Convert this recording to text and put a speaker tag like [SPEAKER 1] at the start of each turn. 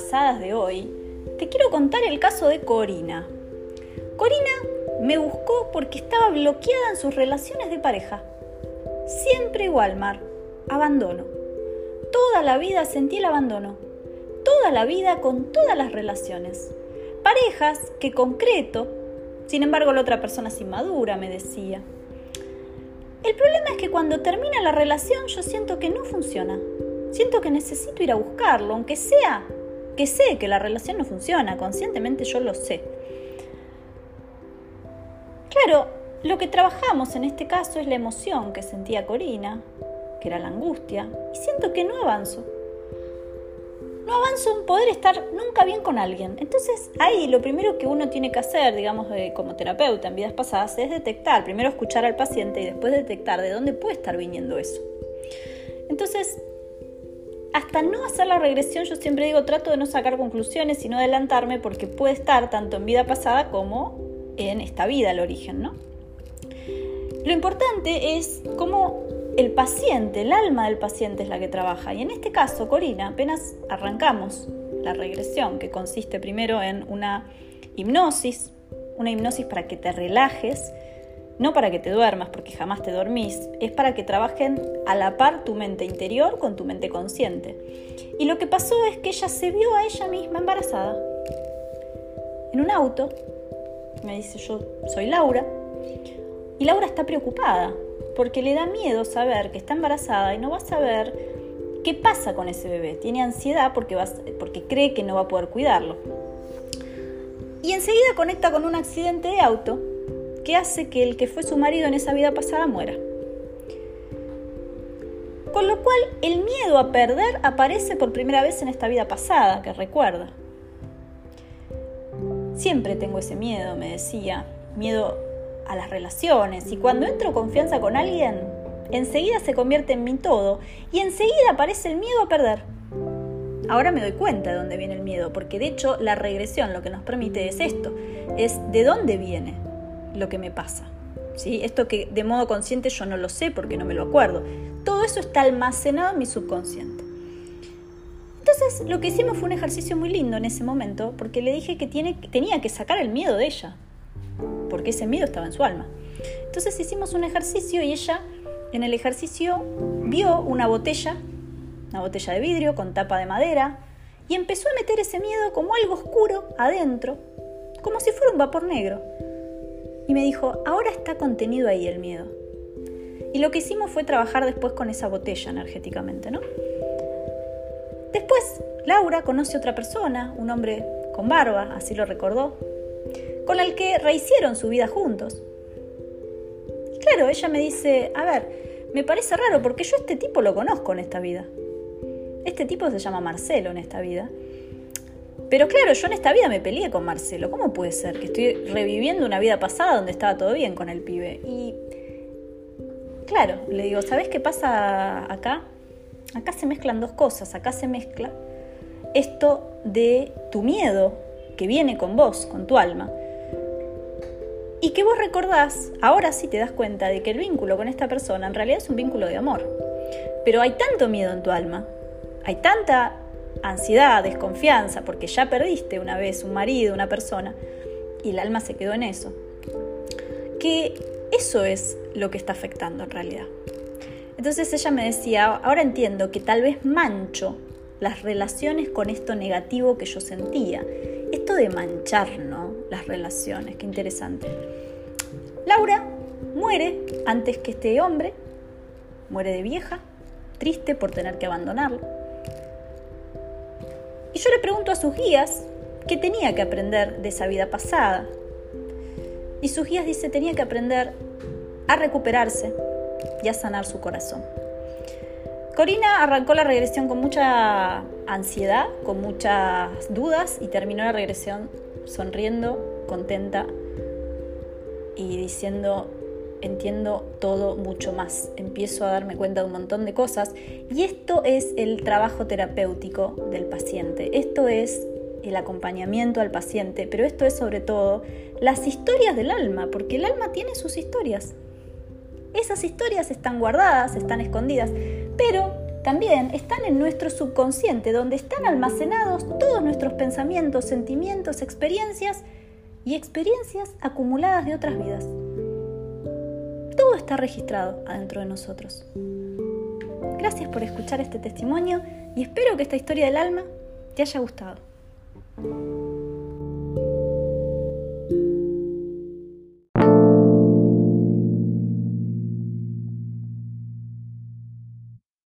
[SPEAKER 1] de hoy, te quiero contar el caso de Corina. Corina me buscó porque estaba bloqueada en sus relaciones de pareja. Siempre igual, Mar. Abandono. Toda la vida sentí el abandono. Toda la vida con todas las relaciones. Parejas que concreto, sin embargo la otra persona es inmadura, me decía. El problema es que cuando termina la relación yo siento que no funciona. Siento que necesito ir a buscarlo, aunque sea que sé que la relación no funciona, conscientemente yo lo sé. Claro, lo que trabajamos en este caso es la emoción que sentía Corina, que era la angustia, y siento que no avanzo. No avanzo en poder estar nunca bien con alguien. Entonces ahí lo primero que uno tiene que hacer, digamos, como terapeuta en vidas pasadas, es detectar, primero escuchar al paciente y después detectar de dónde puede estar viniendo eso. Entonces, hasta no hacer la regresión, yo siempre digo, trato de no sacar conclusiones y no adelantarme porque puede estar tanto en vida pasada como en esta vida el origen, ¿no? Lo importante es cómo el paciente, el alma del paciente es la que trabaja. Y en este caso, Corina, apenas arrancamos la regresión, que consiste primero en una hipnosis, una hipnosis para que te relajes, no para que te duermas, porque jamás te dormís, es para que trabajen a la par tu mente interior con tu mente consciente. Y lo que pasó es que ella se vio a ella misma embarazada. En un auto, me dice yo soy Laura, y Laura está preocupada, porque le da miedo saber que está embarazada y no va a saber qué pasa con ese bebé. Tiene ansiedad porque, porque cree que no va a poder cuidarlo. Y enseguida conecta con un accidente de auto que hace que el que fue su marido en esa vida pasada muera. Con lo cual el miedo a perder aparece por primera vez en esta vida pasada que recuerda. Siempre tengo ese miedo, me decía, miedo a las relaciones y cuando entro confianza con alguien, enseguida se convierte en mi todo y enseguida aparece el miedo a perder. Ahora me doy cuenta de dónde viene el miedo, porque de hecho la regresión lo que nos permite es esto, es de dónde viene lo que me pasa. ¿Sí? Esto que de modo consciente yo no lo sé porque no me lo acuerdo. Todo eso está almacenado en mi subconsciente. Entonces lo que hicimos fue un ejercicio muy lindo en ese momento porque le dije que tiene, tenía que sacar el miedo de ella, porque ese miedo estaba en su alma. Entonces hicimos un ejercicio y ella en el ejercicio vio una botella, una botella de vidrio con tapa de madera, y empezó a meter ese miedo como algo oscuro adentro, como si fuera un vapor negro y me dijo, ahora está contenido ahí el miedo. Y lo que hicimos fue trabajar después con esa botella energéticamente, ¿no? Después, Laura conoce otra persona, un hombre con barba, así lo recordó, con el que rehicieron su vida juntos. claro, ella me dice, a ver, me parece raro porque yo este tipo lo conozco en esta vida. Este tipo se llama Marcelo en esta vida. Pero claro, yo en esta vida me peleé con Marcelo. ¿Cómo puede ser que estoy reviviendo una vida pasada donde estaba todo bien con el pibe? Y claro, le digo, ¿sabes qué pasa acá? Acá se mezclan dos cosas. Acá se mezcla esto de tu miedo que viene con vos, con tu alma. Y que vos recordás, ahora sí te das cuenta de que el vínculo con esta persona en realidad es un vínculo de amor. Pero hay tanto miedo en tu alma, hay tanta ansiedad, desconfianza, porque ya perdiste una vez un marido, una persona, y el alma se quedó en eso. Que eso es lo que está afectando en realidad. Entonces ella me decía, ahora entiendo que tal vez mancho las relaciones con esto negativo que yo sentía. Esto de manchar, ¿no? Las relaciones, qué interesante. Laura muere antes que este hombre, muere de vieja, triste por tener que abandonarlo y yo le pregunto a sus guías qué tenía que aprender de esa vida pasada. Y sus guías dice tenía que aprender a recuperarse y a sanar su corazón. Corina arrancó la regresión con mucha ansiedad, con muchas dudas y terminó la regresión sonriendo, contenta y diciendo entiendo todo mucho más, empiezo a darme cuenta de un montón de cosas y esto es el trabajo terapéutico del paciente, esto es el acompañamiento al paciente, pero esto es sobre todo las historias del alma, porque el alma tiene sus historias. Esas historias están guardadas, están escondidas, pero también están en nuestro subconsciente, donde están almacenados todos nuestros pensamientos, sentimientos, experiencias y experiencias acumuladas de otras vidas. Todo está registrado adentro de nosotros. Gracias por escuchar este testimonio y espero que esta historia del alma te haya gustado.